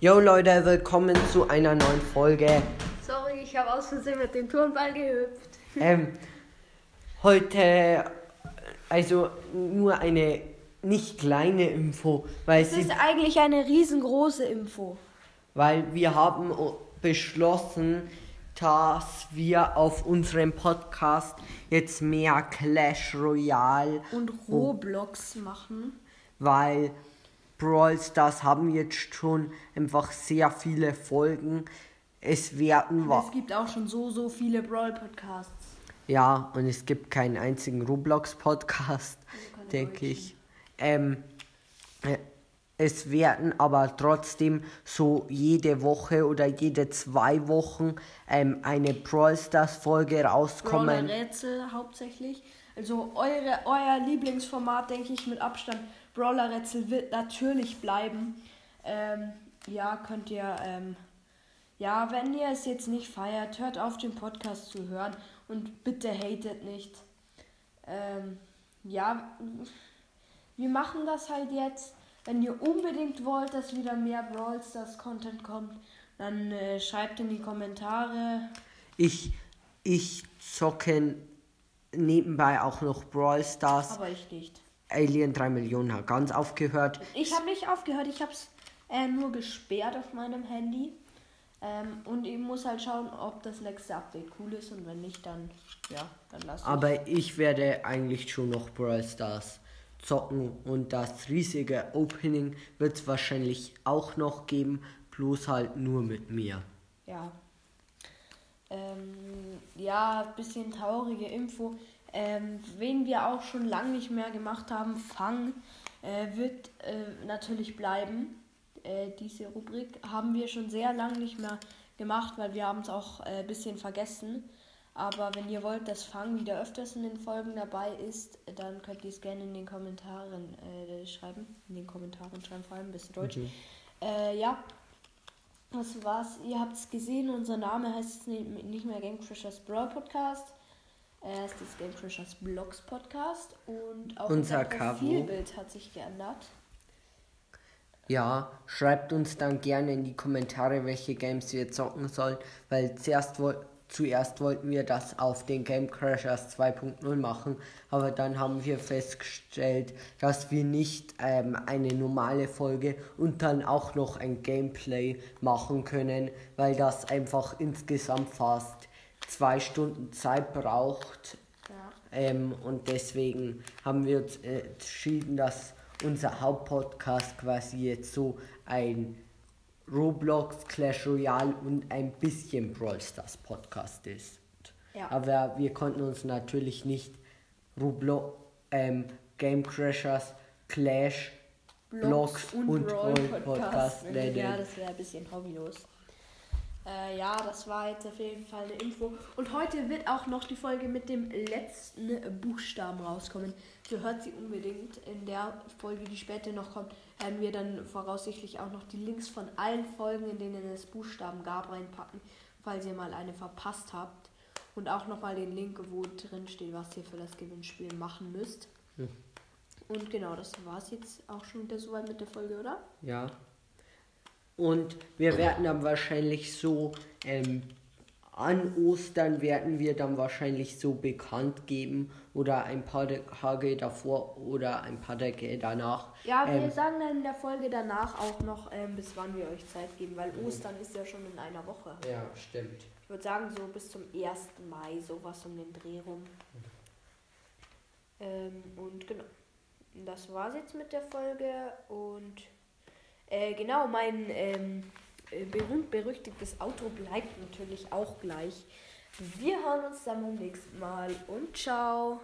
Yo Leute, willkommen zu einer neuen Folge. Sorry, ich habe aus Versehen mit dem Turnball gehüpft. Ähm, heute, also nur eine nicht kleine Info, weil, Es ist eigentlich eine riesengroße Info. weil wir haben beschlossen, dass wir auf unserem Podcast jetzt mehr Clash Royale Und Roblox machen. weil Brawl Stars haben jetzt schon einfach sehr viele Folgen. Es werden wa- Es gibt auch schon so, so viele Brawl-Podcasts. Ja, und es gibt keinen einzigen Roblox-Podcast, keine denke ich. Ähm, äh, es werden aber trotzdem so jede Woche oder jede zwei Wochen ähm, eine Brawl Stars-Folge rauskommen. Brawler-Rätsel hauptsächlich. Also eure, euer Lieblingsformat, denke ich, mit Abstand. Brawler-Rätsel wird natürlich bleiben. Ähm, ja, könnt ihr, ähm, ja, wenn ihr es jetzt nicht feiert, hört auf, den Podcast zu hören und bitte hatet nicht. Ähm, ja, wir machen das halt jetzt. Wenn ihr unbedingt wollt, dass wieder mehr Brawl Stars Content kommt, dann äh, schreibt in die Kommentare. Ich, ich zocke nebenbei auch noch Brawl Stars. Aber ich nicht. Alien 3 Millionen hat ganz aufgehört. Ich habe nicht aufgehört, ich habe es äh, nur gesperrt auf meinem Handy. Ähm, und ich muss halt schauen, ob das nächste Update cool ist und wenn nicht, dann ja, dann lass. Aber ich werde eigentlich schon noch Brawl Stars zocken und das riesige Opening wird es wahrscheinlich auch noch geben, bloß halt nur mit mir. Ja. Ähm, ja, bisschen traurige Info. Ähm, wen wir auch schon lange nicht mehr gemacht haben, Fang, äh, wird äh, natürlich bleiben. Äh, diese Rubrik haben wir schon sehr lange nicht mehr gemacht, weil wir haben es auch ein äh, bisschen vergessen. Aber wenn ihr wollt, dass Fang wieder öfters in den Folgen dabei ist, dann könnt ihr es gerne in den Kommentaren äh, schreiben. In den Kommentaren schreiben, vor allem ein bisschen Deutsch. Äh, ja, das war's. Ihr habt es gesehen, unser Name heißt nicht mehr Game Crushers Brawl Podcast. Es ist das Game Crushers Blogs Podcast und auch Unser. Profilbild hat sich geändert. Ja, schreibt uns dann gerne in die Kommentare, welche Games wir zocken sollen, weil zuerst, woll zuerst wollten wir das auf den Game Crashers 2.0 machen, aber dann haben wir festgestellt, dass wir nicht ähm, eine normale Folge und dann auch noch ein Gameplay machen können, weil das einfach insgesamt fast zwei Stunden Zeit braucht Ja. ähm, und deswegen haben wir uns äh, entschieden, dass unser Hauptpodcast quasi jetzt so ein Roblox, Clash Royale und ein bisschen Brawl Stars Podcast ist. Ja. Aber wir konnten uns natürlich nicht Roblox, ähm, Game Crashers, Clash, Blogs und, Brawl Podcast nennen. Ja, das wäre ein bisschen hobbylos. Äh, ja, das war jetzt auf jeden Fall eine Info. Und heute wird auch noch die Folge mit dem letzten Buchstaben rauskommen. So hört sie unbedingt. In der Folge, die später noch kommt, werden wir dann voraussichtlich auch noch die Links von allen Folgen, in denen es Buchstaben gab, reinpacken, falls ihr mal eine verpasst habt. Und auch nochmal den Link, wo drin steht, was ihr für das Gewinnspiel machen müsst. Und genau, das war es jetzt auch schon wieder soweit mit der Folge, oder? Ja. Und wir werden dann wahrscheinlich so, ähm, an Ostern werden wir dann wahrscheinlich so bekannt geben oder ein paar Tage davor oder ein paar Tage danach. Ja, wir Ähm, sagen dann in der Folge danach auch noch, ähm, bis wann wir euch Zeit geben, weil Ostern ist ja schon in einer Woche. ja, stimmt. Ich würde sagen, so bis zum 1. Mai, sowas um den Dreh rum. Ähm, und genau. Das war's jetzt mit der Folge. Und äh, genau, mein ähm, äh, berühmt-berüchtigtes Auto bleibt natürlich auch gleich. Wir hören uns dann beim nächsten Mal und ciao.